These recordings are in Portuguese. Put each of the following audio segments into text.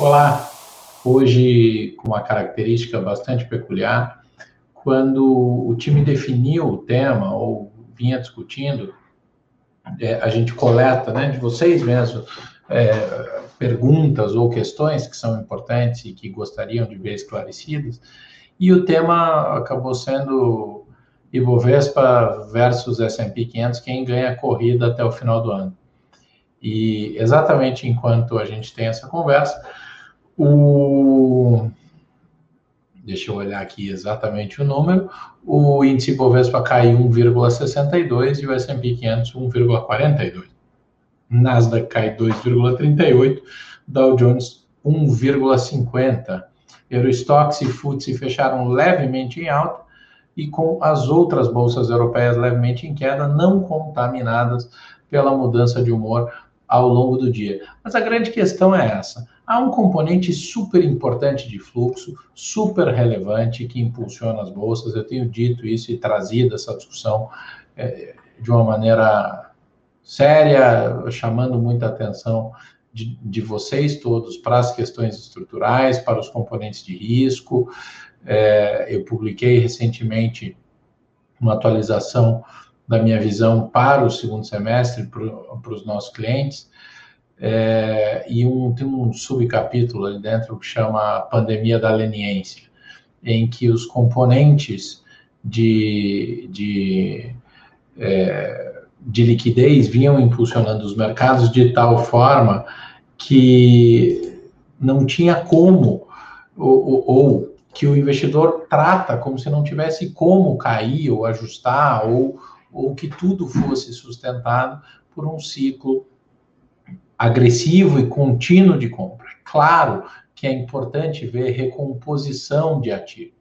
Olá, hoje com uma característica bastante peculiar, quando o time definiu o tema ou vinha discutindo, é, a gente coleta, né, de vocês mesmos, é, perguntas ou questões que são importantes e que gostariam de ver esclarecidas, e o tema acabou sendo Ibovespa versus S&P 500, quem ganha a corrida até o final do ano. E exatamente enquanto a gente tem essa conversa, o deixa eu olhar aqui exatamente o número, o índice Bovespa cai 1,62 e o S&P 500 1,42. Nasdaq cai 2,38, Dow Jones 1,50. Eurostox e FTSE fecharam levemente em alta e com as outras bolsas europeias levemente em queda, não contaminadas pela mudança de humor ao longo do dia. Mas a grande questão é essa: há um componente super importante de fluxo, super relevante, que impulsiona as bolsas. Eu tenho dito isso e trazido essa discussão é, de uma maneira séria, chamando muita atenção de, de, vocês todos para as questões estruturais, para os componentes de risco. É, eu publiquei recentemente uma atualização da minha visão para o segundo semestre, para, os nossos clientes, é, e um, tem um subcapítulo ali dentro que chama Pandemia da Leniência, em que os componentes de, de é, de liquidez vinham impulsionando os mercados de tal forma que não tinha como, ou, ou, que o investidor trata como se não tivesse como cair ou ajustar, ou, ou que tudo fosse sustentado por um ciclo agressivo e contínuo de compra. Claro que é importante ver recomposição de ativos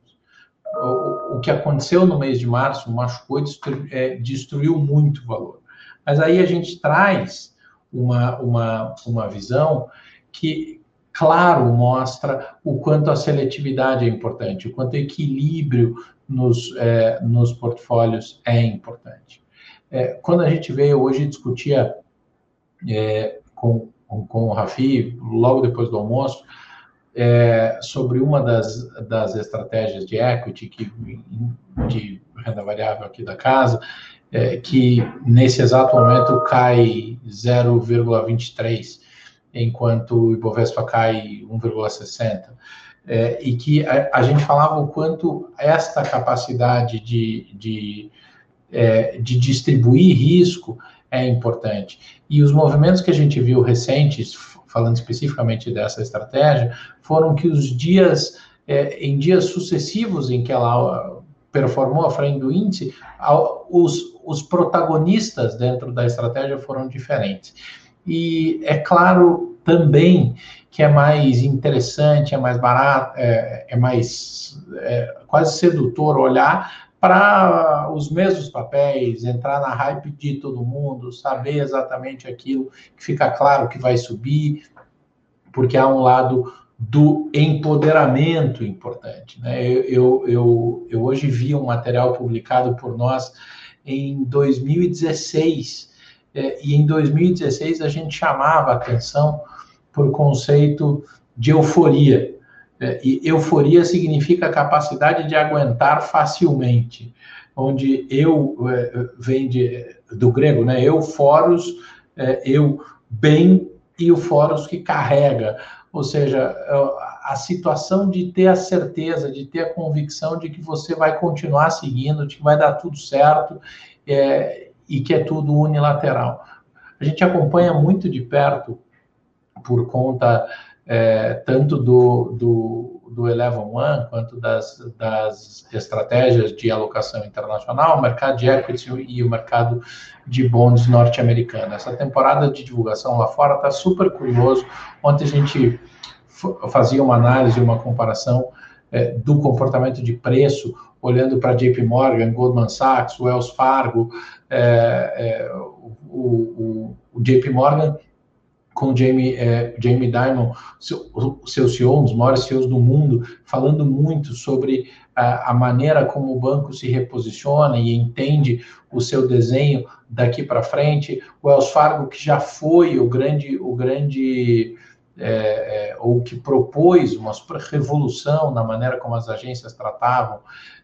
o, que aconteceu no mês de março machucou, destruiu, é, destruiu muito valor. Mas aí a gente traz uma, uma, uma visão que, claro, mostra o quanto a seletividade é importante, o quanto o equilíbrio nos, é, nos portfólios é importante. É, quando a gente veio hoje discutia é, com, com o Rafi, logo depois do almoço, é, sobre uma das, das estratégias de equity, que, de renda variável aqui da casa, é, que nesse exato momento cai 0,23, enquanto o Ibovespa cai 1,60. É, e que a, a, gente falava o quanto esta capacidade de, de, é, de distribuir risco é importante. E os movimentos que a gente viu recentes, falando especificamente dessa estratégia, foram que os dias, é, em dias sucessivos em que ela performou à frente do índice, os, os protagonistas dentro da estratégia foram diferentes. E é claro também que é mais interessante, é mais barato, é, é mais é, quase sedutor olhar para os mesmos papéis, entrar na hype de todo mundo, saber exatamente aquilo que fica claro que vai subir, porque há um lado do empoderamento importante. Né? Eu, eu, eu, eu hoje vi um material publicado por nós em 2016, é, e em 2016 a gente chamava atenção por conceito de euforia. É, e euforia significa capacidade de aguentar facilmente, onde eu é, vem de, do grego, né? Euforos, é, eu bem e o foros que carrega, ou seja, a situação de ter a certeza, de ter a convicção de que você vai continuar seguindo, de que vai dar tudo certo é, e que é tudo unilateral. A gente acompanha muito de perto por conta é, tanto do, do, do Eleven One quanto das, das estratégias de alocação internacional, o mercado de equity e o mercado de bonds norte-americano. Essa temporada de divulgação lá fora está super curioso. Ontem a gente fazia uma análise, uma comparação é, do comportamento de preço, olhando para JP Morgan, Goldman Sachs, Wells Fargo, é, é, o, o, o JP Morgan com Jamie, é, Jamie Dimon, seu, o seu CEO, um dos maiores CEOs do mundo, falando muito sobre a, a, maneira como o banco se reposiciona e entende o seu desenho daqui para frente. O Wells Fargo, que já foi o grande, o grande é, é, ou que propôs uma revolução na maneira como as agências tratavam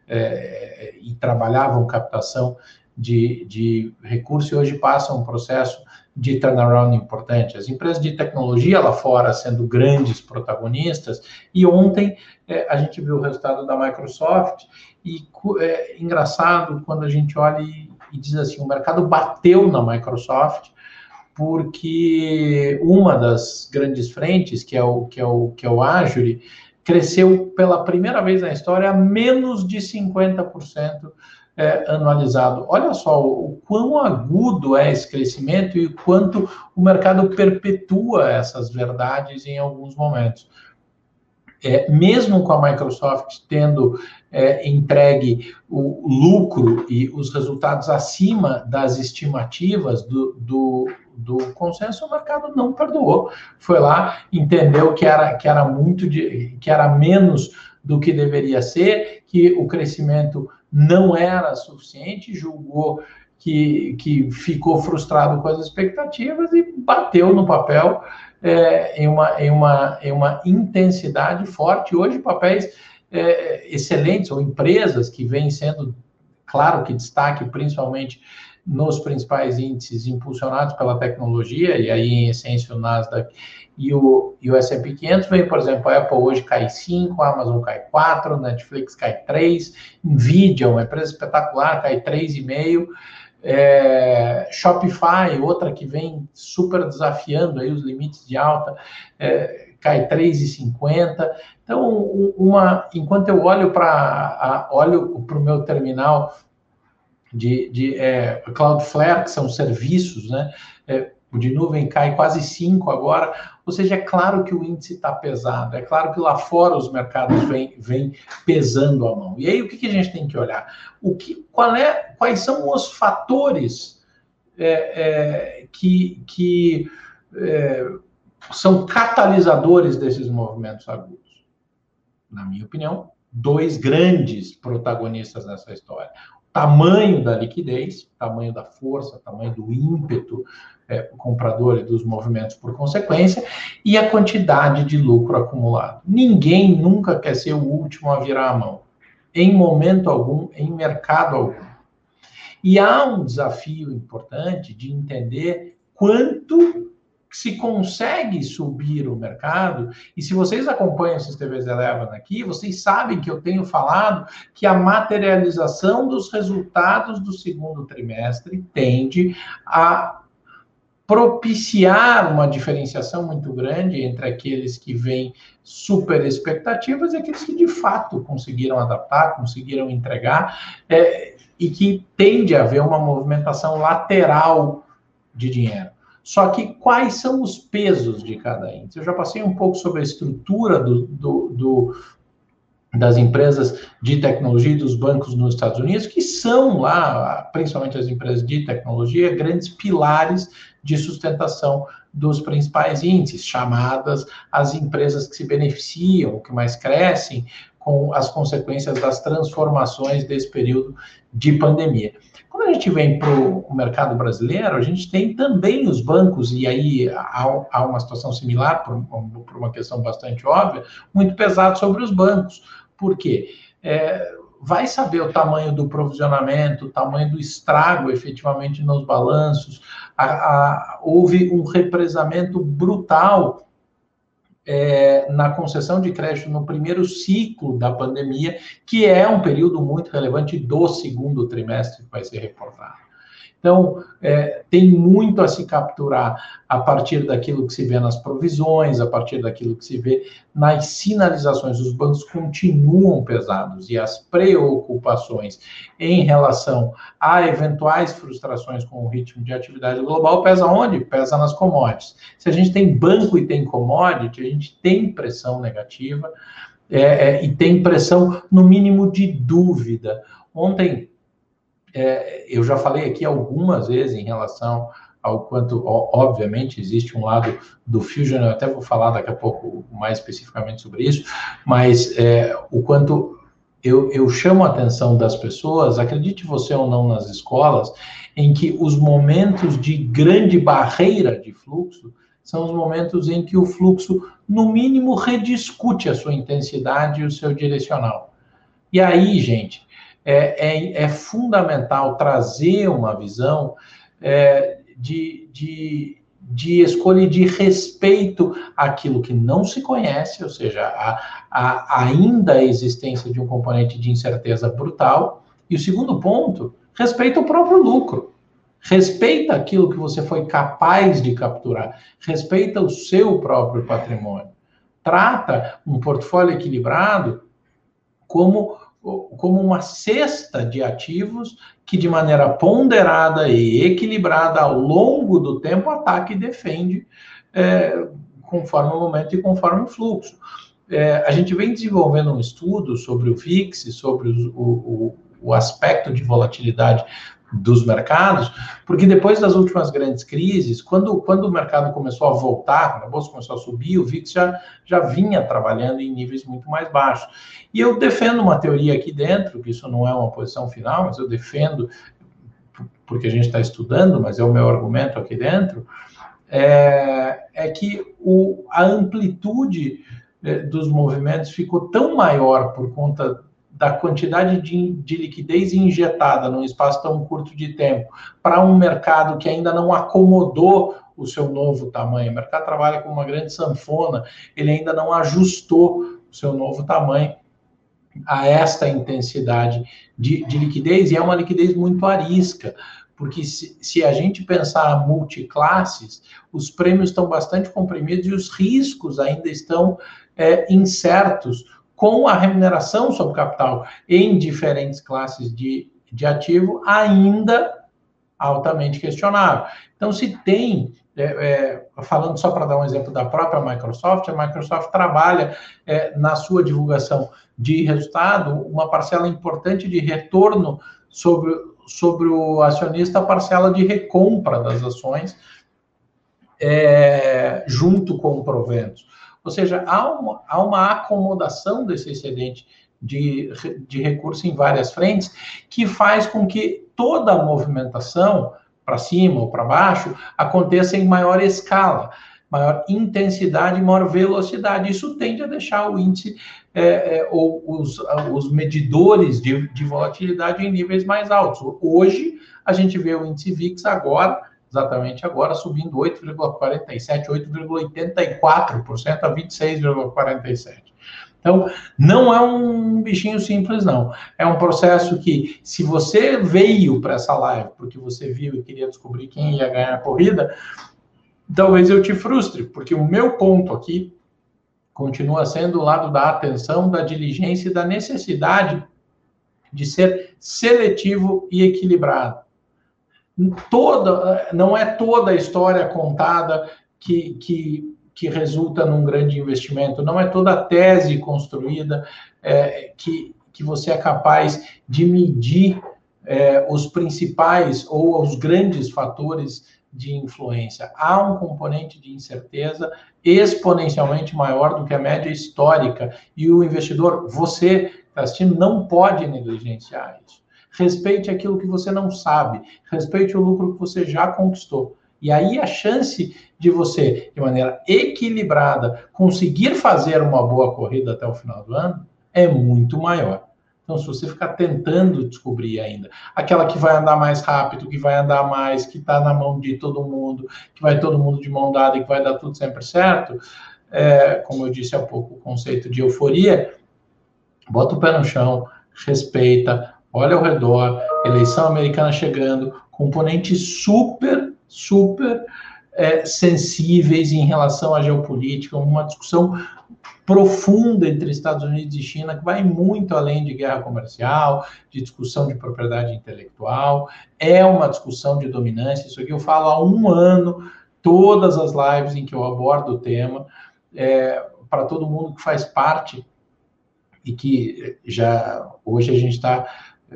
é, e trabalhavam captação de, de recursos, e hoje passa um processo de turnaround importante. As empresas de tecnologia lá fora sendo grandes protagonistas, e ontem é, a gente viu o resultado da Microsoft, e é engraçado quando a gente olha e, e diz assim: o mercado bateu na Microsoft porque uma das grandes frentes, que é o, que é o, que é o Azure, cresceu pela primeira vez na história a menos de 50% é, anualizado. Olha só o quão agudo é esse crescimento e quanto o mercado perpetua essas verdades em alguns momentos. É, mesmo com a Microsoft tendo é, entregue o lucro e os resultados acima das estimativas do, do, do consenso, o mercado não perdoou. Foi lá, entendeu que era, que era muito de, que era menos do que deveria ser, que o crescimento não era suficiente, julgou que, que ficou frustrado com as expectativas e bateu no papel é, em, uma, em, uma, em uma intensidade forte. Hoje, papéis é, excelentes ou empresas que vêm sendo, claro que destaque principalmente nos principais índices impulsionados pela tecnologia, e aí, em essência, o Nasdaq e o, e o S&P 500 vem, por exemplo, a Apple hoje cai 5, a Amazon cai 4, Netflix cai 3, Nvidia, uma empresa espetacular, cai 3,5, é, Shopify, outra que vem super desafiando aí os limites de alta, é, cai 3,50. Então, uma, enquanto eu olho para olho o meu terminal de, de é, Cloudflare, que são serviços, né? É, o de nuvem cai quase 5 agora, ou seja, é claro que o índice está pesado, é claro que lá fora os mercados vêm vem pesando a mão. E aí o que, que, a gente tem que olhar? O que, qual é, quais são os fatores é, é, que, que é, são catalisadores desses movimentos agudos? Na minha opinião, dois grandes protagonistas nessa história tamanho da liquidez, tamanho da força, tamanho do ímpeto é, comprador e dos movimentos por consequência, e a quantidade de lucro acumulado. Ninguém nunca quer ser o último a virar a mão, em momento algum, em mercado algum. E há um desafio importante de entender quanto se consegue subir o mercado, e se vocês acompanham esses TVs Eleven aqui, vocês sabem que eu tenho falado que a materialização dos resultados do segundo trimestre tende a propiciar uma diferenciação muito grande entre aqueles que vêm super expectativas e aqueles que de fato conseguiram adaptar, conseguiram entregar, é, e que tende a haver uma movimentação lateral de dinheiro. Só que quais são os pesos de cada índice? Eu já passei um pouco sobre a estrutura do, do, do das empresas de tecnologia e dos bancos nos Estados Unidos, que são lá, principalmente as empresas de tecnologia, grandes pilares de sustentação dos principais índices, chamadas as empresas que se beneficiam, que mais crescem com as consequências das transformações desse período de pandemia. Quando a gente vem para o mercado brasileiro, a gente tem também os bancos, e aí há, há uma situação similar, por, por, uma questão bastante óbvia, muito pesado sobre os bancos. Por quê? É, vai saber o tamanho do provisionamento, o tamanho do estrago efetivamente nos balanços. A, a, houve um represamento brutal é, na concessão de crédito no primeiro ciclo da pandemia, que é um período muito relevante do segundo trimestre que vai ser reportado. Então, é, tem muito a se capturar a partir daquilo que se vê nas provisões, a partir daquilo que se vê nas sinalizações. Os bancos continuam pesados e as preocupações em relação a eventuais frustrações com o ritmo de atividade global pesa onde? Pesa nas commodities. Se a gente tem banco e tem commodity, a gente tem pressão negativa é, é, e tem pressão, no mínimo, de dúvida. Ontem, é, eu já falei aqui algumas vezes em relação ao quanto, obviamente, existe um lado do Fusion, eu até vou falar daqui a pouco mais especificamente sobre isso, mas é, o quanto eu, eu chamo a atenção das pessoas, acredite você ou não nas escolas, em que os momentos de grande barreira de fluxo são os momentos em que o fluxo, no mínimo, rediscute a sua intensidade e o seu direcional. E aí, gente, é, é, é fundamental trazer uma visão é, de, de, de escolha e de respeito àquilo que não se conhece, ou seja, a, a, ainda a existência de um componente de incerteza brutal. E o segundo ponto, respeita o próprio lucro. Respeita aquilo que você foi capaz de capturar. Respeita o seu próprio patrimônio. Trata um portfólio equilibrado como como uma cesta de ativos que, de maneira ponderada e equilibrada ao longo do tempo, ataca e defende é, conforme o momento e conforme o fluxo. É, a gente vem desenvolvendo um estudo sobre o VIX, sobre o, o, o aspecto de volatilidade dos mercados, porque depois das últimas grandes crises, quando, quando o mercado começou a voltar, a bolsa começou a subir, o VIX já, já vinha trabalhando em níveis muito mais baixos. E eu defendo uma teoria aqui dentro, que isso não é uma posição final, mas eu defendo porque a gente está estudando, mas é o meu argumento aqui dentro, é, é que o, a amplitude é, dos movimentos ficou tão maior por conta da quantidade de, de, liquidez injetada num espaço tão curto de tempo para um mercado que ainda não acomodou o seu novo tamanho. O mercado trabalha com uma grande sanfona, ele ainda não ajustou o seu novo tamanho a esta intensidade de, de liquidez, e é uma liquidez muito arisca, porque se, se, a gente pensar multiclasses, os prêmios estão bastante comprimidos e os riscos ainda estão é, incertos com a remuneração sobre capital em diferentes classes de, de ativo ainda altamente questionável. Então, se tem, é, é, falando só para dar um exemplo da própria Microsoft, a Microsoft trabalha é, na sua divulgação de resultado uma parcela importante de retorno sobre, sobre o acionista, a parcela de recompra das ações é, junto com proventos. Ou seja, há uma, há uma acomodação desse excedente de, de recurso em várias frentes que faz com que toda a movimentação, para cima ou para baixo, aconteça em maior escala, maior intensidade, maior velocidade. Isso tende a deixar o índice é, é, ou os, os medidores de, de volatilidade em níveis mais altos. Hoje, a gente vê o índice VIX agora exatamente agora, subindo 8,47%, 8,84% a 26,47%. Então, não é um bichinho simples, não. É um processo que, se você veio para essa live porque você viu e queria descobrir quem ia ganhar a corrida, talvez eu te frustre, porque o meu ponto aqui continua sendo o lado da atenção, da diligência e da necessidade de ser seletivo e equilibrado toda, não é toda a história contada que, que, que resulta num grande investimento, não é toda a tese construída é, que, que você é capaz de medir é, os principais ou os grandes fatores de influência. Há um componente de incerteza exponencialmente maior do que a média histórica e o investidor, você está assistindo, não pode negligenciar isso. Respeite aquilo que você não sabe. Respeite o lucro que você já conquistou. E aí a chance de você, de maneira equilibrada, conseguir fazer uma boa corrida até o final do ano é muito maior. Então, se você ficar tentando descobrir ainda aquela que vai andar mais rápido, que vai andar mais, que está na mão de todo mundo, que vai todo mundo de mão dada e que vai dar tudo sempre certo, é, como eu disse há pouco, o conceito de euforia, bota o pé no chão, respeita, olha ao redor, eleição americana chegando, componentes super, super é, sensíveis em relação à geopolítica, uma discussão profunda entre Estados Unidos e China, que vai muito além de guerra comercial, de discussão de propriedade intelectual, é uma discussão de dominância. Isso aqui eu falo há um ano, todas as lives em que eu abordo o tema, é, para todo mundo que faz parte e que já hoje a gente está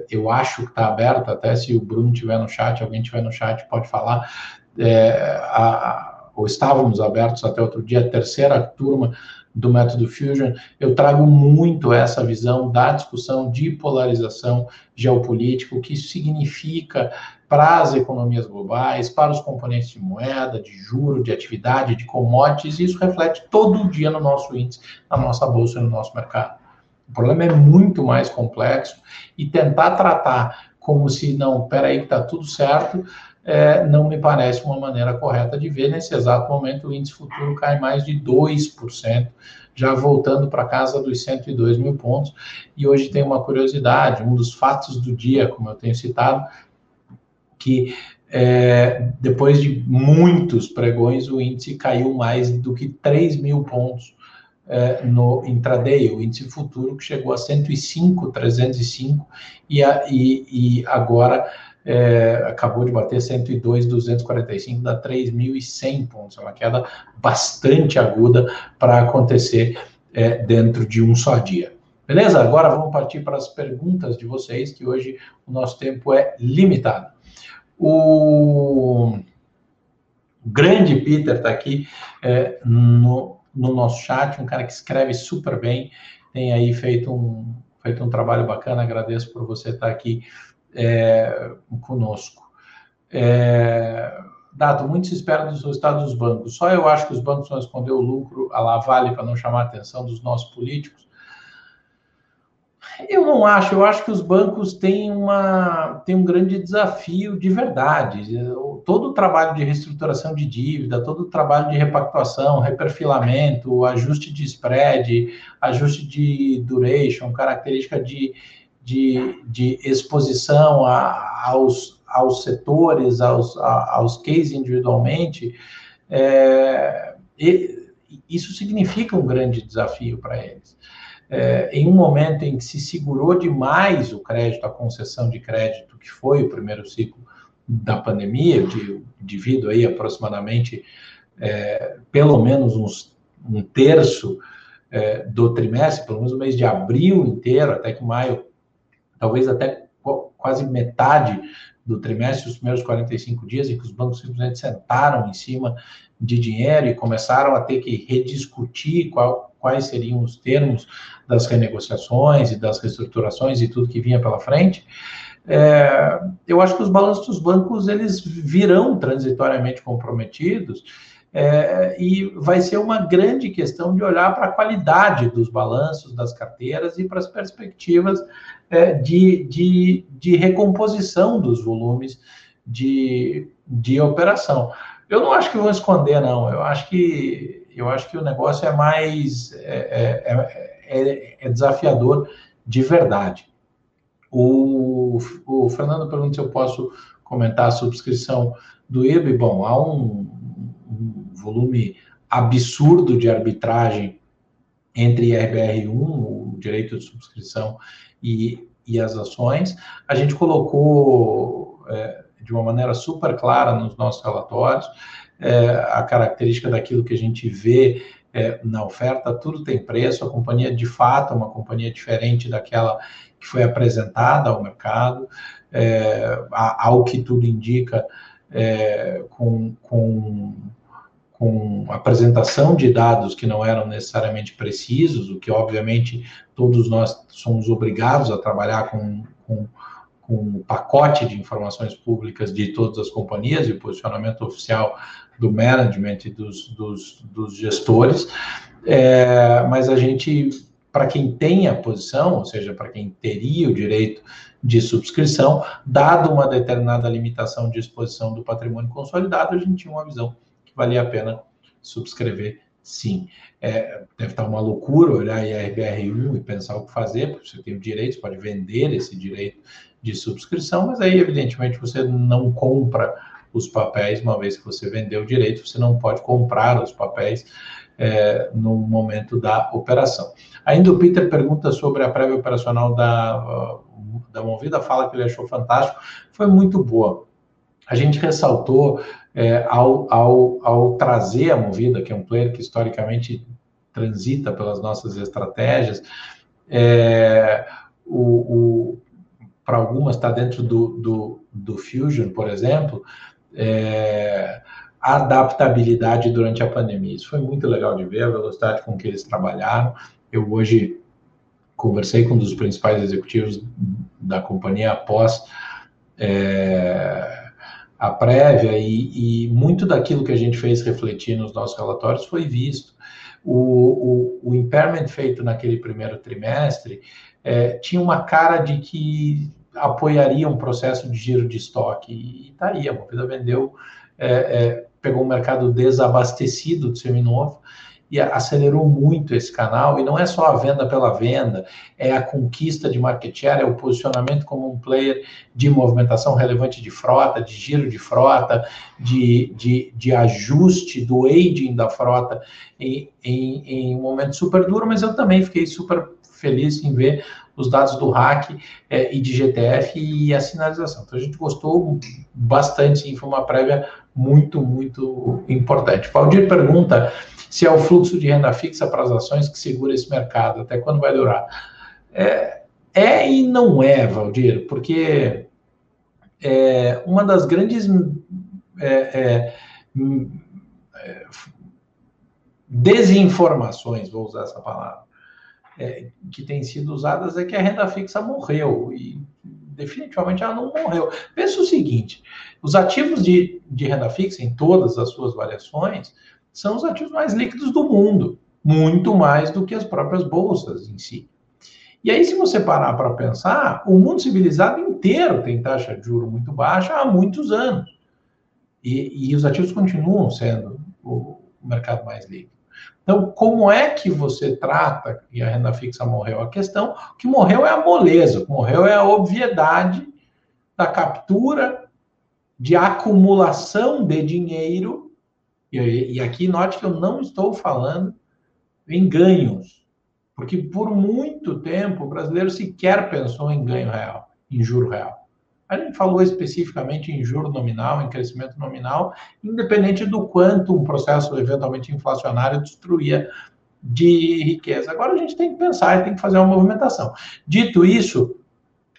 eu acho que está aberto, até se o Bruno tiver no chat, alguém tiver no chat, pode falar. É, a, ou estávamos abertos até outro dia, a terceira turma do método Fusion, eu trago muito essa visão da discussão de polarização geopolítica, o que isso significa para as economias globais, para os componentes de moeda, de juro, de atividade, de commodities, e isso reflete todo dia no nosso índice, na nossa bolsa e no nosso mercado. O problema é muito mais complexo e tentar tratar como se, não, peraí que está tudo certo, é, não me parece uma maneira correta de ver. Nesse exato momento, o índice futuro cai mais de 2%, já voltando para casa dos 102 mil pontos. E hoje tem uma curiosidade: um dos fatos do dia, como eu tenho citado, que é, depois de muitos pregões, o índice caiu mais do que 3 mil pontos é, no intraday, o índice futuro que chegou a 105, 305, e, a, e, e agora é, acabou de bater 102, 245, dá 3.100 pontos. É uma queda bastante aguda para acontecer é, dentro de um só dia. Beleza? Agora vamos partir para as perguntas de vocês, que hoje o nosso tempo é limitado. O grande Peter está aqui é, no, no nosso chat, um cara que escreve super bem, tem aí feito um, feito um trabalho bacana, agradeço por você estar aqui é, conosco. É, Dado, muito se espera dos resultados dos bancos. Só eu acho que os bancos vão esconder o lucro a lá vale para não chamar a atenção dos nossos políticos. Eu não acho, eu acho que os bancos têm, uma, têm um grande desafio de verdade. Todo o trabalho de reestruturação de dívida, todo o trabalho de repactuação, reperfilamento, ajuste de spread, ajuste de duration, característica de, de, de exposição a, aos, aos setores, aos, a, aos cases individualmente, é, isso significa um grande desafio para eles. É, em um momento em que se segurou demais o crédito, a concessão de crédito, que foi o primeiro ciclo da pandemia, de, devido aí aproximadamente é, pelo menos uns, um terço é, do trimestre, pelo menos o mês de abril inteiro, até que maio, talvez até quase metade do trimestre, os primeiros 45 dias, em que os bancos simplesmente sentaram em cima de dinheiro e começaram a ter que rediscutir qual, quais seriam os termos das renegociações e das reestruturações e tudo que vinha pela frente, é, eu acho que os balanços dos bancos eles virão transitoriamente comprometidos é, e vai ser uma grande questão de olhar para a qualidade dos balanços das carteiras e para as perspectivas é, de, de, de recomposição dos volumes de, de operação. Eu não acho que vão esconder, não. Eu acho que eu acho que o negócio é mais é, é, é é, é desafiador de verdade. O, o Fernando pergunta se eu posso comentar a subscrição do IB. Bom, há um, um volume absurdo de arbitragem entre IRBR1, o direito de subscrição, e, e as ações. A gente colocou é, de uma maneira super clara nos nossos relatórios é, a característica daquilo que a gente vê é, na oferta, tudo tem preço, a companhia de fato é uma companhia diferente daquela que foi apresentada ao mercado, é, ao que tudo indica, é, com, com, com apresentação de dados que não eram necessariamente precisos, o que obviamente todos nós somos obrigados a trabalhar com, com com o pacote de informações públicas de todas as companhias e posicionamento oficial do management e dos, dos, dos gestores, é, mas a gente, para quem tem a posição, ou seja, para quem teria o direito de subscrição, dado uma determinada limitação de exposição do patrimônio consolidado, a gente tinha uma visão que valia a pena subscrever sim. É, deve estar uma loucura olhar a IRBR1 e pensar o que fazer, porque você tem o direito, você pode vender esse direito de subscrição, mas aí, evidentemente, você não compra os papéis, uma vez que você vendeu o direito, você não pode comprar os papéis é, no momento da operação. Ainda o Peter pergunta sobre a prévia operacional da, da Movida, fala que ele achou fantástico, foi muito boa. A gente ressaltou é, ao, ao, ao trazer a Movida, que é um player que historicamente transita pelas nossas estratégias, é, o, o para algumas está dentro do, do, do Fusion, por exemplo, é, adaptabilidade durante a pandemia. Isso foi muito legal de ver, a velocidade com que eles trabalharam. Eu hoje conversei com um dos principais executivos da companhia após é, a prévia e, e, muito daquilo que a gente fez refletir nos nossos relatórios foi visto. O, o, o impairment feito naquele primeiro trimestre é, tinha uma cara de que apoiaria um processo de giro de estoque. E está aí, a Movida vendeu, é, é, pegou um mercado desabastecido de seminovo e acelerou muito esse canal. E não é só a venda pela venda, é a conquista de market share, é o posicionamento como um player de movimentação relevante de frota, de giro de frota, de, de, de ajuste do aging da frota em, em, em um momento super duro, mas eu também fiquei super feliz em ver os dados do RAC é, e de GTF e a sinalização. Então a gente gostou bastante, sim, foi uma prévia muito, muito importante. Valdir pergunta se é o fluxo de renda fixa para as ações que segura esse mercado, até quando vai durar. É, é e não é, Valdir, porque é, uma das grandes é, é, desinformações, vou usar essa palavra, é, que têm sido usadas é que a renda fixa morreu e definitivamente ela não morreu. Pensa o seguinte: os ativos de, de renda fixa, em todas as suas variações, são os ativos mais líquidos do mundo, muito mais do que as próprias bolsas em si. E aí, se você parar para pensar, o mundo civilizado inteiro tem taxa de juro muito baixa há muitos anos. E, e os ativos continuam sendo o, mercado mais líquido. Então, como é que você trata e a renda fixa morreu? A questão que morreu é a moleza, o que morreu é a obviedade da captura, de acumulação de dinheiro. E, e aqui note que eu não estou falando em ganhos, porque por muito tempo o brasileiro sequer pensou em ganho real, em juro real. A gente falou especificamente em juro nominal, em crescimento nominal, independente do quanto um processo eventualmente inflacionário destruía de riqueza. Agora a gente tem que pensar e tem que fazer uma movimentação. Dito isso,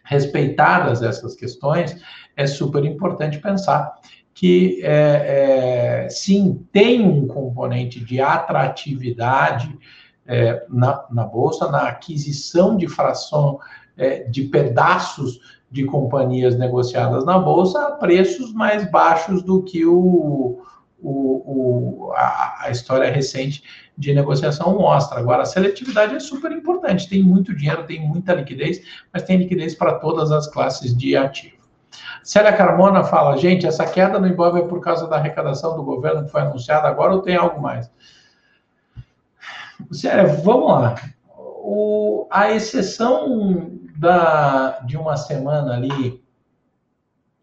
respeitadas essas questões, é super importante pensar que é, é, sim tem um componente de atratividade é, na, na bolsa, na aquisição de fração é, de pedaços de companhias negociadas na bolsa a preços mais baixos do que o, o, o a, a, história recente de negociação mostra. Agora, a seletividade é super importante, tem muito dinheiro, tem muita liquidez, mas tem liquidez para todas as classes de ativo. Célia Carmona fala, gente, essa queda no Ibov é por causa da arrecadação do governo que foi anunciada agora ou tem algo mais? Célia, vamos lá. O, a exceção da, de uma semana ali,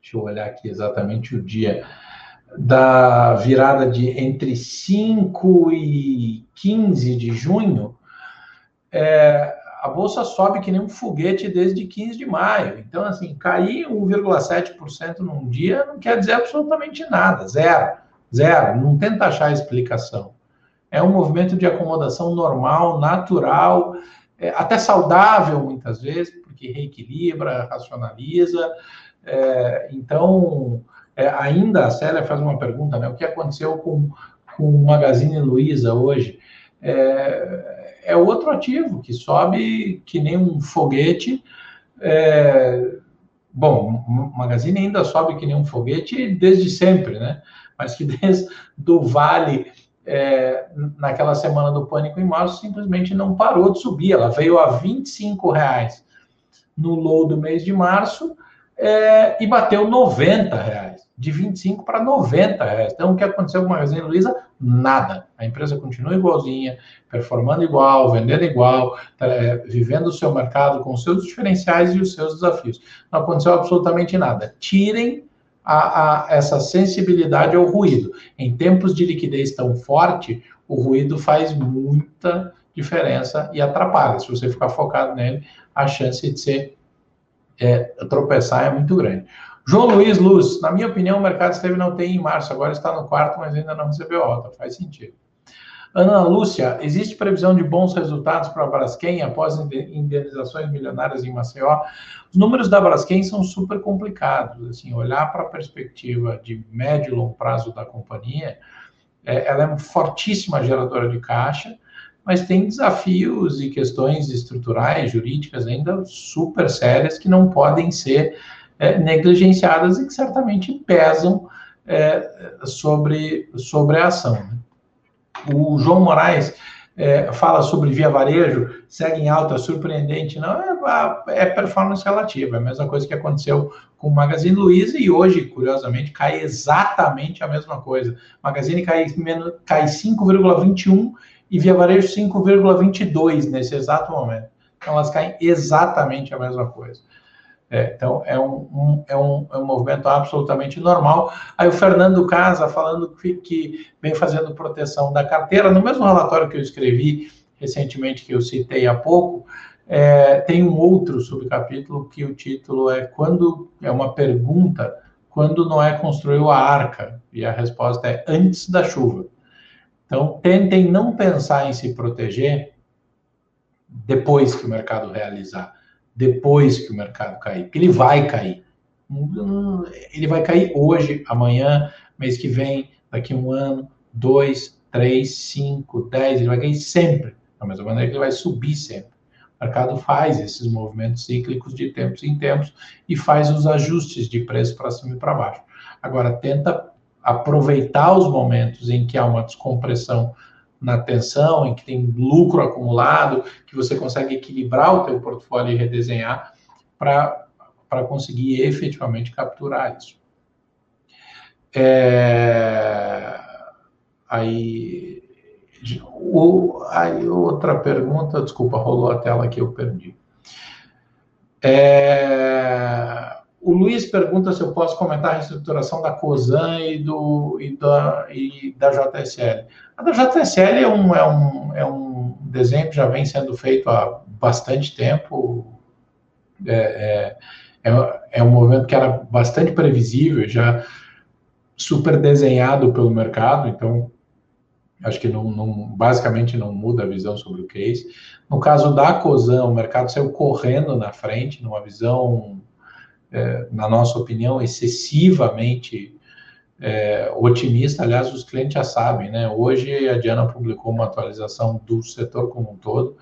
deixa eu olhar aqui exatamente o dia, da virada de entre 5 e 15 de junho, é, a bolsa sobe que nem um foguete desde 15 de maio. Então, assim, cair 1,7% num dia não quer dizer absolutamente nada, zero, zero. Não tenta achar explicação. É um movimento de acomodação normal, natural, é, até saudável muitas vezes, porque reequilibra, racionaliza. É, então, é, ainda a Célia faz uma pergunta, né? O que aconteceu com, com o Magazine Luiza hoje? É, é outro ativo que sobe que nem um foguete. É, bom, o Magazine ainda sobe que nem um foguete desde sempre, né? Mas que desde do Vale é, naquela semana do pânico em março simplesmente não parou de subir. Ela veio a 25 reais no low do mês de março é, e bateu 90 reais, de 25 para 90 reais. Então, o que aconteceu com o Magazine Luiza? Nada. A empresa continua igualzinha, performando igual, vendendo igual, é, vivendo o seu mercado com os seus diferenciais e os seus desafios. Não aconteceu absolutamente nada. Tirem a, a, essa sensibilidade ao ruído. Em tempos de liquidez tão forte, o ruído faz muita diferença e atrapalha. Se você ficar focado nele, a chance de ser é, tropeçar é muito grande. João Luiz Luz, na minha opinião, o mercado esteve na UTI em março, agora está no quarto, mas ainda não recebeu alta. Faz sentido. Ana Lúcia, existe previsão de bons resultados para a Braskem após indenizações milionárias em Maceió? Os números da Braskem são super complicados. Assim, olhar para a perspectiva de médio e longo prazo da companhia, é, ela é fortíssima geradora de caixa, mas tem desafios e questões estruturais, jurídicas ainda super sérias que não podem ser é, negligenciadas e que certamente pesam é, sobre, sobre a ação. Né? O João Moraes é, fala sobre via varejo, segue em alta, surpreendente. Não, é, é, performance relativa, é a mesma coisa que aconteceu com o Magazine Luiza e hoje, curiosamente, cai exatamente a mesma coisa. Magazine cai, cai 5,21 e via varejo 5,22 nesse exato momento. Então, elas caem exatamente a mesma coisa. É, então, é um, um, é, um, é um movimento absolutamente normal. Aí o Fernando Casa falando que, que, vem fazendo proteção da carteira. No mesmo relatório que eu escrevi recentemente, que eu citei há pouco, é, tem um outro subcapítulo que o título é Quando é uma pergunta, quando Noé construiu a arca? E a resposta é antes da chuva. Então, tentem não pensar em se proteger depois que o mercado realizar depois que o mercado cair, porque ele vai cair. Ele vai cair hoje, amanhã, mês que vem, daqui um ano, dois, três, cinco, dez, ele vai cair sempre. Da mesma maneira que ele vai subir sempre. O mercado faz esses movimentos cíclicos de tempos em tempos e faz os ajustes de preço para cima e para baixo. Agora, tenta aproveitar os momentos em que há uma descompressão na atenção, em que tem lucro acumulado, que você consegue equilibrar o teu portfólio e redesenhar para conseguir efetivamente capturar isso. É, aí, o, aí, outra pergunta, desculpa, rolou a tela que eu perdi. É, o Luiz pergunta se eu posso comentar a reestruturação da COSAN e, do, e, da, e da JSL. A da JSL é um, é, um, é um desenho que já vem sendo feito há bastante tempo. É, é, é, um movimento que era bastante previsível, já super desenhado pelo mercado, então acho que não, não, basicamente não muda a visão sobre o case. No caso da COSAN, o mercado saiu correndo na frente, numa visão, é, na nossa opinião, excessivamente é, otimista. Aliás, os clientes já sabem, né? Hoje a Diana publicou uma atualização do setor como um todo,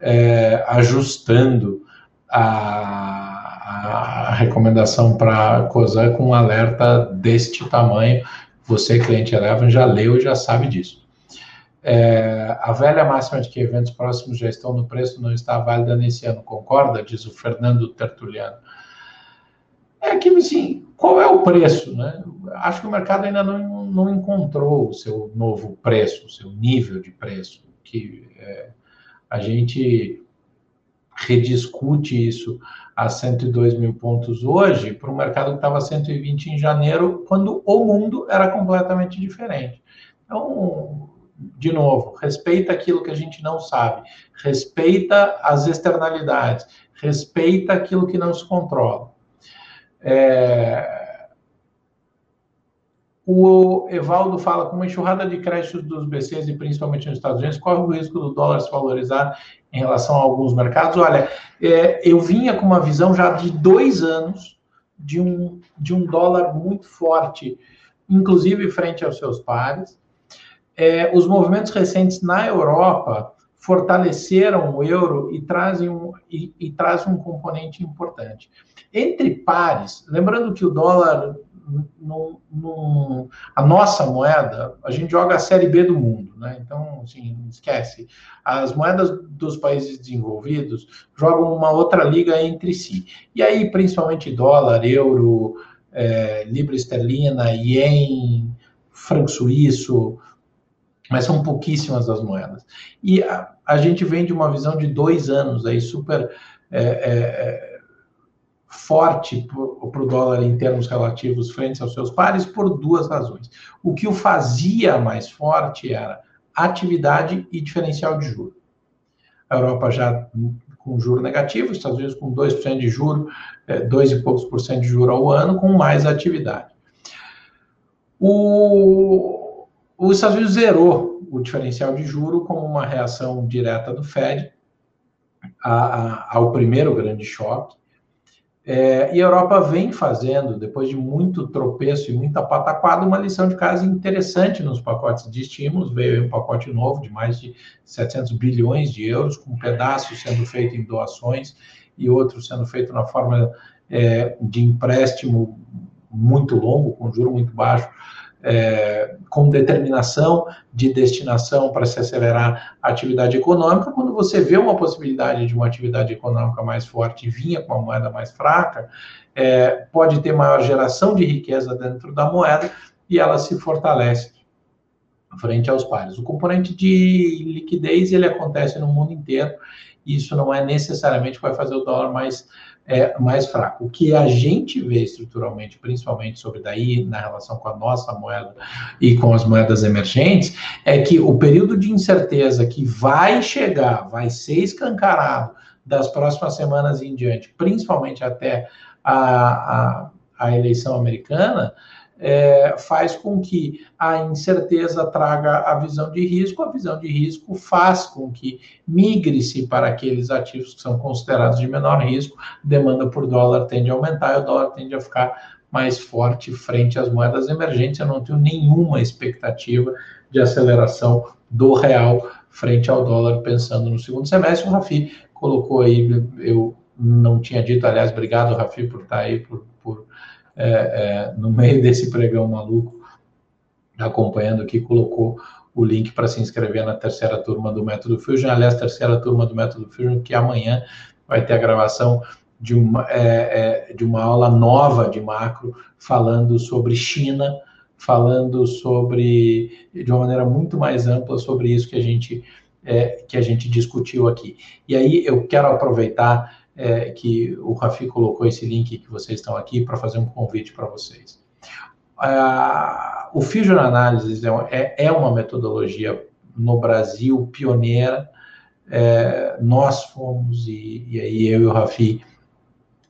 é, ajustando a, a recomendação para a com um alerta deste tamanho. Você, cliente Eleven, já leu e já sabe disso. É, a velha máxima de que eventos próximos já estão no preço não está válida nesse ano, concorda? Diz o Fernando Tertuliano. É que, assim, qual é o preço, né? Acho que o mercado ainda não, não encontrou o seu novo preço, o seu nível de preço, que é, a gente rediscute isso a 102 mil pontos hoje para um mercado que estava 120 em janeiro, quando o mundo era completamente diferente. Então, de novo, respeita aquilo que a gente não sabe, respeita as externalidades, respeita aquilo que não se controla. É... O Evaldo fala, com uma enxurrada de créditos dos BCs e principalmente nos Estados Unidos, corre o risco do dólar se valorizar em relação a alguns mercados? Olha, é, eu vinha com uma visão já de dois anos de um, de um dólar muito forte, inclusive frente aos seus pares. É, os movimentos recentes na Europa fortaleceram o euro e trazem um, e, e um componente importante. Entre pares, lembrando que o dólar, no, no, a nossa moeda, a gente joga a série B do mundo, né? Então, assim, esquece. As moedas dos países desenvolvidos jogam uma outra liga entre si. E aí, principalmente dólar, euro, é, libra esterlina, ien, franco suíço, mas são pouquíssimas as moedas. E a, a gente vem de uma visão de dois anos aí super é, é, forte para o dólar em termos relativos frente aos seus pares por duas razões. O que o fazia mais forte era atividade e diferencial de juro. A Europa já com juro negativo, os Estados Unidos com 2% de juro, 2 é, e poucos por cento de juro ao ano, com mais atividade. O, os Estados Unidos zerou o diferencial de juro como uma reação direta do Fed a, a, ao primeiro grande choque. É, e a Europa vem fazendo, depois de muito tropeço e muita pataquada, uma lição de casa interessante nos pacotes de estímulos. Veio um pacote novo de mais de 700 bilhões de euros, com um pedaços sendo feito em doações e outros sendo feito na forma é, de empréstimo muito longo, com juro muito baixo, é, com determinação de destinação para se acelerar a atividade econômica, quando você vê uma possibilidade de uma atividade econômica mais forte e vinha com uma moeda mais fraca, é, pode ter maior geração de riqueza dentro da moeda e ela se fortalece frente aos pares. O componente de liquidez ele acontece no mundo inteiro. E isso não é necessariamente que vai fazer o dólar mais é, mais fraco. O que a gente vê estruturalmente, principalmente sobre daí, na relação com a nossa moeda e com as moedas emergentes, é que o período de incerteza que vai chegar, vai ser escancarado das próximas semanas em diante, principalmente até a, a, a eleição americana, é, faz com que a incerteza traga a visão de risco, a visão de risco faz com que migre-se para aqueles ativos que são considerados de menor risco, demanda por dólar tende a aumentar e o dólar tende a ficar mais forte frente às moedas emergentes. Eu não tenho nenhuma expectativa de aceleração do real frente ao dólar pensando no segundo semestre. O Rafi colocou aí, eu não tinha dito, aliás, obrigado, Rafi, por estar aí, por, por é, é, no meio desse pregão maluco, acompanhando aqui, colocou o link para se inscrever na terceira turma do Método Fusion. Aliás, terceira turma do Método Fusion, que amanhã vai ter a gravação de uma, é, é, de uma aula nova de macro, falando sobre China, falando sobre, de uma maneira muito mais ampla, sobre isso que a gente, é, que a gente discutiu aqui. E aí eu quero aproveitar é, que o Rafi colocou esse link que vocês estão aqui para fazer um convite para vocês. Ah, o Fusion Analysis é, é, é, uma metodologia no Brasil pioneira. É, nós fomos, e, e, aí eu e o Rafi,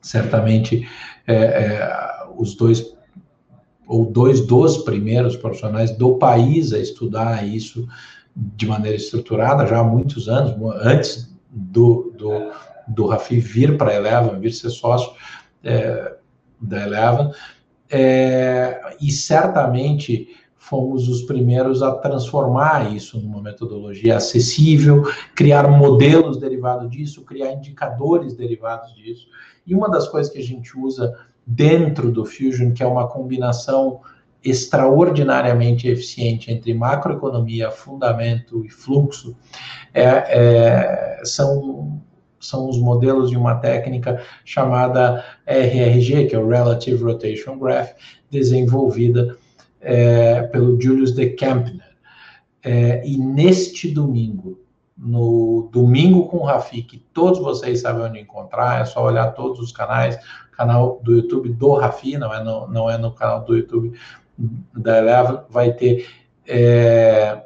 certamente, é, é, os dois ou dois dos primeiros profissionais do país a estudar isso de maneira estruturada já há muitos anos, antes do, do do Rafi vir para a Eleven, vir ser sócio é, da Eleven, é, e certamente fomos os primeiros a transformar isso numa metodologia acessível, criar modelos derivados disso, criar indicadores derivados disso. E uma das coisas que a gente usa dentro do Fusion, que é uma combinação extraordinariamente eficiente entre macroeconomia, fundamento e fluxo, é, é, são são os modelos de uma técnica chamada RRG, que é o Relative Rotation Graph, desenvolvida é, pelo Julius de Kempner. É, e neste domingo, no Domingo com o Rafi, que todos vocês sabem onde encontrar, é só olhar todos os canais, canal do YouTube do Rafi, não é no, não é no canal do YouTube da Eleva, vai ter é,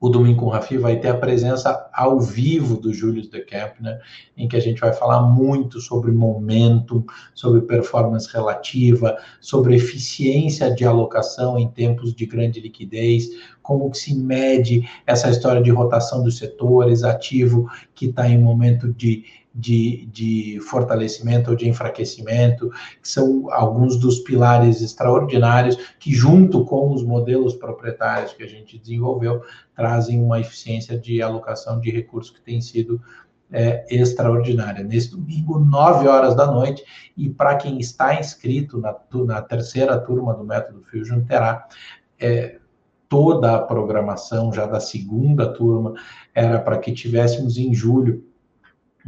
o Domingo com Rafi vai ter a presença ao vivo do Júlio de Kempner, em que a gente vai falar muito sobre momentum, sobre performance relativa, sobre eficiência de alocação em tempos de grande liquidez, como que se mede essa história de rotação dos setores, ativo que está em momento de de, de fortalecimento ou de enfraquecimento, que são alguns dos pilares extraordinários que, junto com os modelos proprietários que a gente desenvolveu, trazem uma eficiência de alocação de recursos que tem sido é, extraordinária. Nesse domingo, 9 horas da noite, e para quem está inscrito na, na, terceira turma do Método Fusion, terá é, toda a programação já da segunda turma, era para que tivéssemos em julho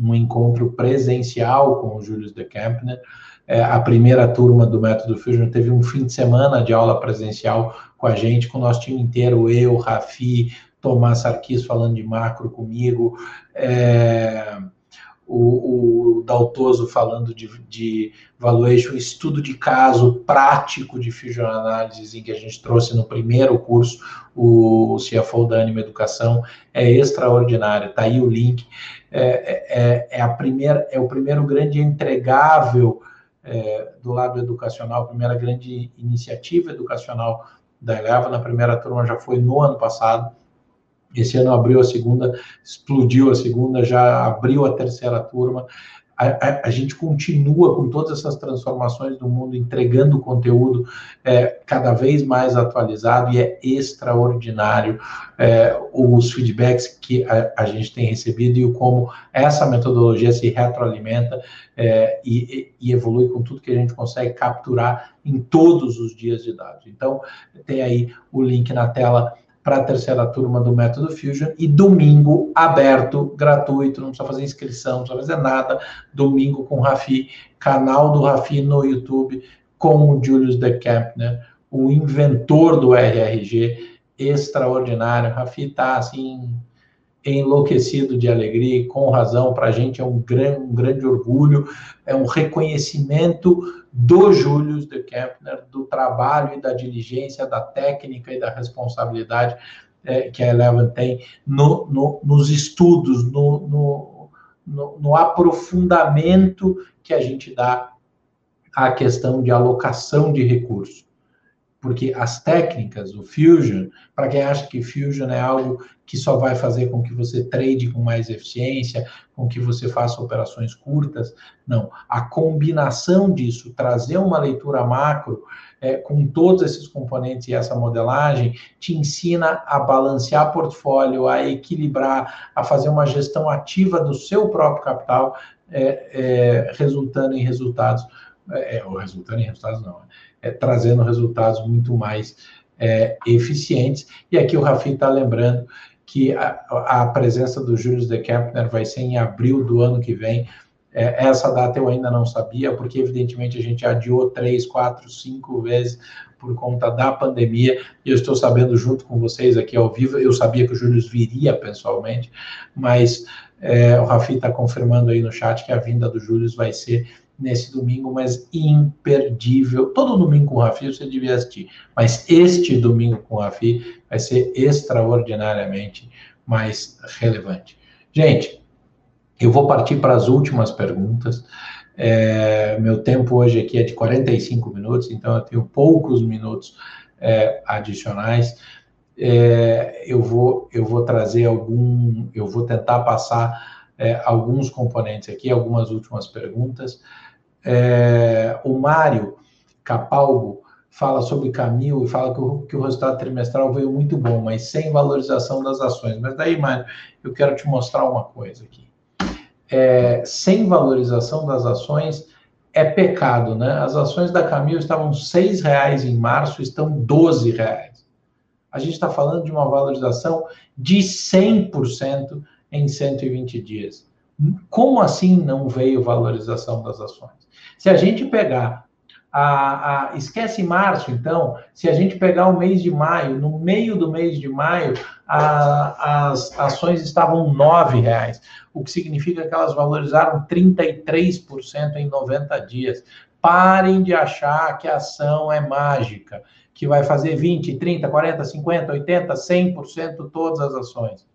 um encontro presencial com o Julius de Kempner. É, a primeira turma do Método Fusion teve um fim de semana de aula presencial com a gente, com o nosso time inteiro, eu, Rafi, Tomás Sarkis falando de macro comigo, é, o, o Daltoso falando de, de valuation, estudo de caso prático de Fusion Analysis, em que a gente trouxe no primeiro curso o CFO da Anima Educação, é extraordinário, tá aí o link. É, é, é, é, a primeira, é o primeiro grande entregável é, do lado educacional, a primeira grande iniciativa educacional da Eleva, na primeira turma já foi no ano passado, esse ano abriu a segunda, explodiu a segunda, já abriu a terceira turma. A, a, a, gente continua com todas essas transformações do mundo, entregando conteúdo é, cada vez mais atualizado e é extraordinário é, os feedbacks que a, a, gente tem recebido e como essa metodologia se retroalimenta é, e, e, evolui com tudo que a gente consegue capturar em todos os dias de dados. Então, tem aí o link na tela para a terceira turma do Método Fusion e domingo aberto, gratuito, não precisa fazer inscrição, não precisa fazer nada. Domingo com o Rafi, canal do Rafi no YouTube, com o Julius de Kempner, o inventor do RRG, extraordinário. Rafi está assim enlouquecido de alegria e com razão, para a gente é um grande, um grande orgulho, é um reconhecimento do Júlio de Kempner, do trabalho e da diligência, da técnica e da responsabilidade é, que a Eleven tem no, no, nos estudos, no, no aprofundamento que a gente dá à questão de alocação de recursos porque as técnicas, o Fusion, para quem acha que Fusion é algo que só vai fazer com que você trade com mais eficiência, com que você faça operações curtas, não. A combinação disso, trazer uma leitura macro é, com todos esses componentes e essa modelagem, te ensina a balancear portfólio, a equilibrar, a fazer uma gestão ativa do seu próprio capital, é, é, resultando em resultados, é, ou resultando em resultados não, é, trazendo resultados muito mais é, eficientes. E aqui o Rafi está lembrando que a, a, presença do Júlio de Kempner vai ser em abril do ano que vem. É, essa data eu ainda não sabia, porque evidentemente a gente adiou três, quatro, cinco vezes por conta da pandemia, e eu estou sabendo junto com vocês aqui ao vivo, eu sabia que o Júlio viria pessoalmente, mas é, o Rafi está confirmando aí no chat que a vinda do Júlio vai ser nesse domingo, mas imperdível. Todo domingo com o Rafi você devia assistir, mas este domingo com o Rafi vai ser extraordinariamente mais relevante. Gente, eu vou partir para as últimas perguntas. É, meu tempo hoje aqui é de 45 minutos, então eu tenho poucos minutos é, adicionais. É, eu, vou, eu vou trazer algum, eu vou tentar passar é, alguns componentes aqui, algumas últimas perguntas. É, o Mário Capalbo fala sobre Camil e fala que o, que o resultado trimestral veio muito bom, mas sem valorização das ações. Mas daí, Mário, eu quero te mostrar uma coisa aqui. É, sem valorização das ações é pecado, né? As ações da Camil estavam R$ reais em março, estão R$ reais. A gente está falando de uma valorização de 100% em 120 dias. Como assim não veio valorização das ações? Se a gente pegar a, a, esquece março, então, se a gente pegar o mês de maio, no meio do mês de maio, a, as ações estavam R$ reais, o que significa que elas valorizaram 33% em 90 dias. Parem de achar que a ação é mágica, que vai fazer 20, 30, 40, 50, 80, 100% todas as ações.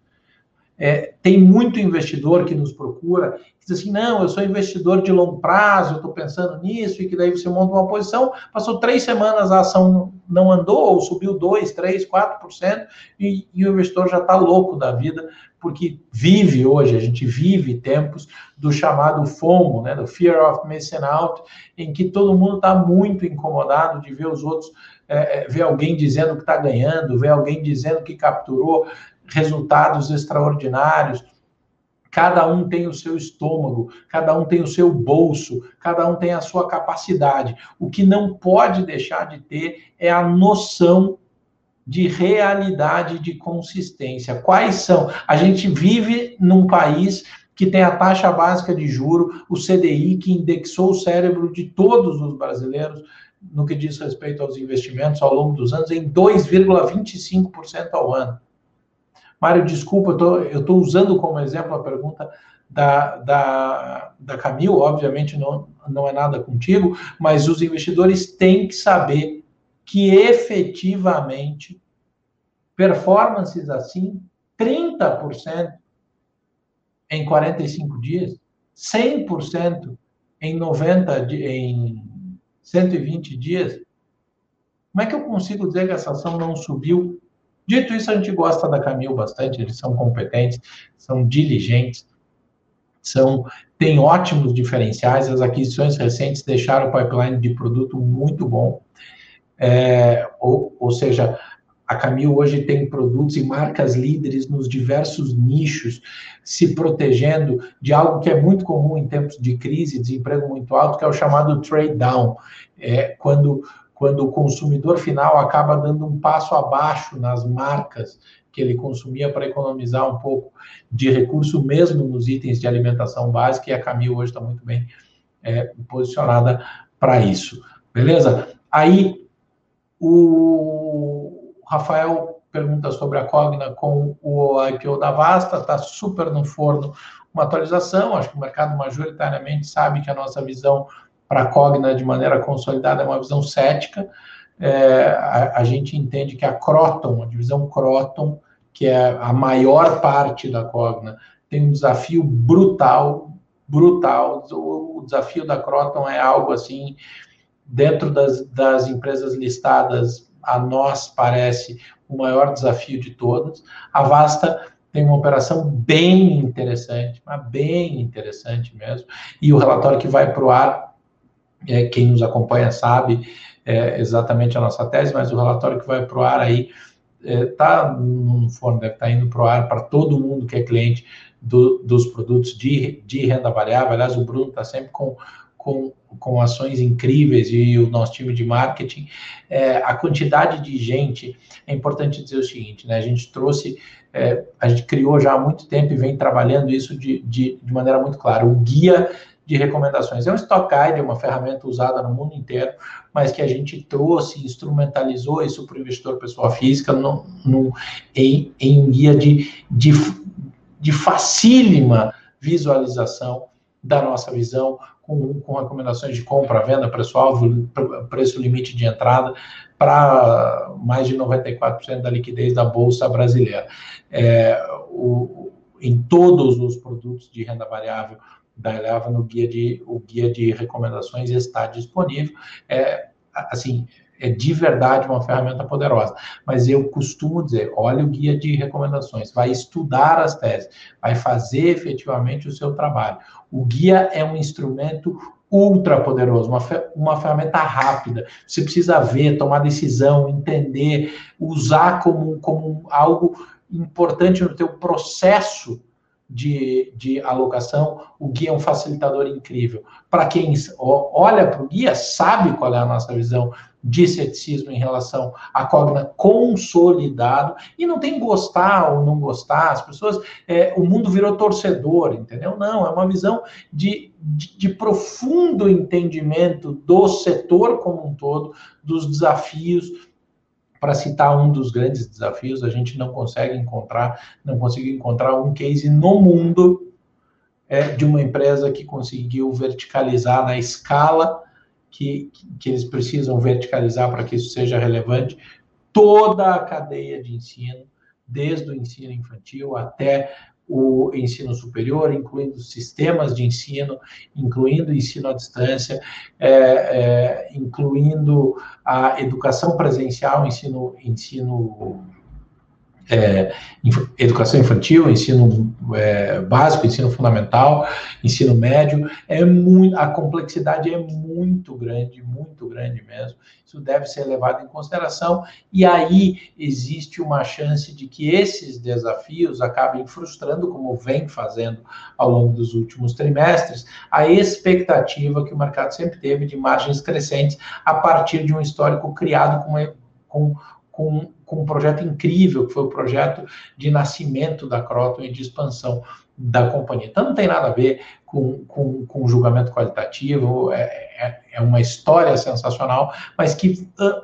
É, tem muito investidor que nos procura e diz assim: não, eu sou investidor de longo prazo, estou pensando nisso, e que daí você monta uma posição, passou três semanas, a ação não andou, ou subiu 2, 3, 4%, e, e o investidor já está louco da vida, porque vive hoje, a gente vive tempos do chamado FOMO, né, do Fear of Missing Out, em que todo mundo está muito incomodado de ver os outros, é, é ver alguém dizendo que está ganhando, ver alguém dizendo que capturou resultados extraordinários. Cada um tem o seu estômago, cada um tem o seu bolso, cada um tem a sua capacidade. O que não pode deixar de ter é a noção de realidade, de consistência. Quais são? A gente vive num país que tem a taxa básica de juro, o CDI, que indexou o cérebro de todos os brasileiros no que diz respeito aos investimentos ao longo dos anos em 2,25% ao ano. Mário, desculpa, eu estou usando como exemplo a pergunta da, da, da Camil, obviamente não, não é nada contigo, mas os investidores têm que saber que efetivamente performances assim, 30% em 45 dias, 100% em 90 em 120 dias, Como é que eu consigo dizer que essa ação não subiu? Dito isso, a gente gosta da Camil bastante, eles são competentes, são diligentes, são têm ótimos diferenciais, as aquisições recentes deixaram o pipeline de produto muito bom, é, ou, ou seja, a Camil hoje tem produtos e marcas líderes nos diversos nichos, se protegendo de algo que é muito comum em tempos de crise, desemprego muito alto, que é o chamado trade down. É, quando, quando o consumidor final acaba dando um passo abaixo nas marcas que ele consumia para economizar um pouco de recurso, mesmo nos itens de alimentação básica, e a Camil hoje está muito bem é, posicionada para isso. Beleza? Aí, o Rafael pergunta sobre a Cogna com o IPO da Vasta, está super no forno uma atualização. Acho que o mercado majoritariamente sabe que a nossa visão para a Cogna de maneira consolidada é uma visão cética. É, a, a, gente entende que a Croton, a divisão Croton, que é a maior parte da Cogna, tem um desafio brutal, brutal. O, o desafio da Croton é algo assim, dentro das, das empresas listadas a nós parece o maior desafio de todas. A Vasta tem uma operação bem interessante, mas bem interessante mesmo. E o relatório que vai para o ar, é, quem nos acompanha sabe é, exatamente a nossa tese, mas o relatório que vai para o ar aí está é, no forno, deve estar tá indo para o ar para todo mundo que é cliente do, dos produtos de, de renda variável. Aliás, o Bruno está sempre com com, com ações incríveis e o nosso time de marketing, é, a quantidade de gente, é importante dizer o seguinte, né? A gente trouxe, é, a gente criou já há muito tempo e vem trabalhando isso de, de, de maneira muito clara. O guia de recomendações. É um stock guide, é uma ferramenta usada no mundo inteiro, mas que a gente trouxe, instrumentalizou isso para o investidor pessoa física no, no, em, em um guia de, de, de facílima visualização da nossa visão, com, com recomendações de compra, venda, preço-alvo, preço limite de entrada, para mais de 94% da liquidez da Bolsa Brasileira. É, o, em todos os produtos de renda variável da Eleva, no guia de, o guia de recomendações está disponível. É, assim, é de verdade uma ferramenta poderosa. Mas eu costumo dizer: olha o guia de recomendações, vai estudar as teses, vai fazer efetivamente o seu trabalho. O guia é um instrumento ultra poderoso, uma, uma ferramenta rápida. Você precisa ver, tomar decisão, entender, usar como, como algo importante no teu processo de, de alocação, o guia é um facilitador incrível. Para quem olha para o guia, sabe qual é a nossa visão de ceticismo em relação à Cogna consolidado, e não tem gostar ou não gostar, as pessoas, é, o mundo virou torcedor, entendeu? Não, é uma visão de, de, de profundo entendimento do setor como um todo, dos desafios, para citar um dos grandes desafios, a gente não consegue encontrar, não conseguiu encontrar um case no mundo é, de uma empresa que conseguiu verticalizar na escala que, que eles precisam verticalizar para que isso seja relevante. Toda a cadeia de ensino, desde o ensino infantil até o ensino superior, incluindo sistemas de ensino, incluindo ensino à distância, é, é, incluindo a educação presencial, ensino, ensino é, educação infantil, ensino é, básico, ensino fundamental, ensino médio, é muito, a complexidade é muito grande, muito grande mesmo. Isso deve ser levado em consideração, e aí existe uma chance de que esses desafios acabem frustrando, como vem fazendo ao longo dos últimos trimestres, a expectativa que o mercado sempre teve de margens crescentes a partir de um histórico criado com, com com, com um projeto incrível, que foi o projeto de nascimento da Croton e de expansão da companhia. Então, não tem nada a ver com, com, com julgamento qualitativo, é, é, é, uma história sensacional, mas que uh,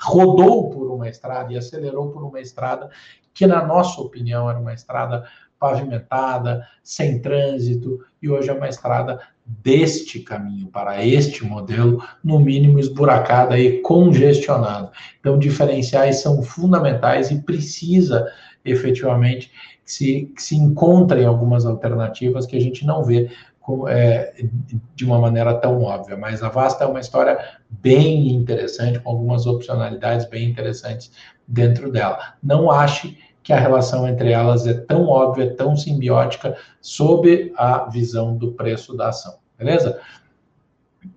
rodou por uma estrada e acelerou por uma estrada que, na nossa opinião, era uma estrada pavimentada, sem trânsito, e hoje é uma estrada deste caminho, para este modelo, no mínimo esburacada e congestionada. Então, diferenciais são fundamentais e precisa efetivamente que se, que se encontrem algumas alternativas que a gente não vê é, de uma maneira tão óbvia. Mas a Vasta é uma história bem interessante, com algumas opcionalidades bem interessantes dentro dela. Não ache que a relação entre elas é tão óbvia, tão simbiótica, sob a visão do preço da ação. Beleza?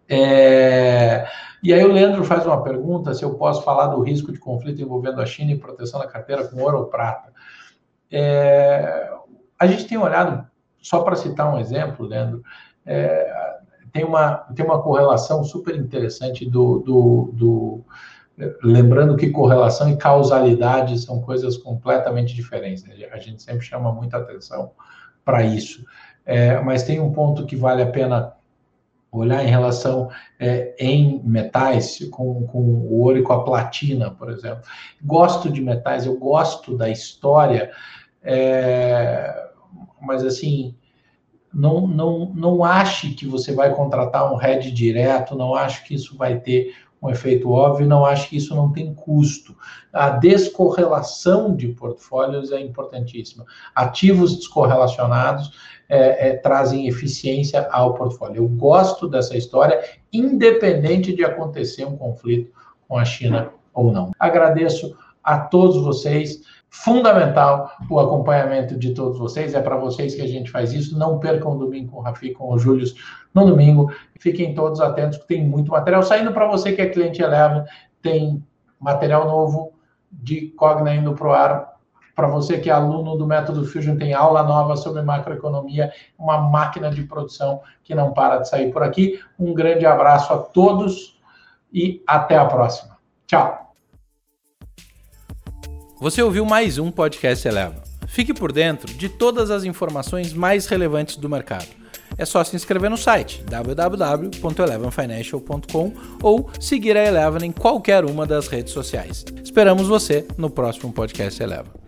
É... E aí o Leandro faz uma pergunta se eu posso falar do risco de conflito envolvendo a China e proteção da carteira com ouro ou prata. É... A gente tem olhado, só para citar um exemplo, Leandro, é... tem, uma, tem uma correlação super interessante do, do, do lembrando que correlação e causalidade são coisas completamente diferentes. Né? A gente sempre chama muita atenção para isso. É, mas tem um ponto que vale a pena olhar em relação é, em metais, com, com o ouro e com a platina, por exemplo. Gosto de metais, eu gosto da história, é, mas assim, não, não, não ache que você vai contratar um head direto, não acho que isso vai ter um efeito óbvio, não acho que isso não tem custo. A descorrelação de portfólios é importantíssima. Ativos descorrelacionados é, é, trazem eficiência ao portfólio. Eu gosto dessa história, independente de acontecer um conflito com a China ou não. Agradeço a todos vocês. Fundamental o acompanhamento de todos vocês. É para vocês que a gente faz isso. Não percam o domingo com o Rafi, com o Júlio no domingo. Fiquem todos atentos, que tem muito material saindo para você que é cliente Eleven. Tem material novo de Cogna indo para o ar. Para você que é aluno do Método Fusion, tem aula nova sobre macroeconomia, uma máquina de produção que não para de sair por aqui. Um grande abraço a todos e até a próxima. Tchau! Você ouviu mais um podcast Eleva. Fique por dentro de todas as informações mais relevantes do mercado. É só se inscrever no site www.elevenfinancial.com ou seguir a Eleven em qualquer uma das redes sociais. Esperamos você no próximo podcast Eleva.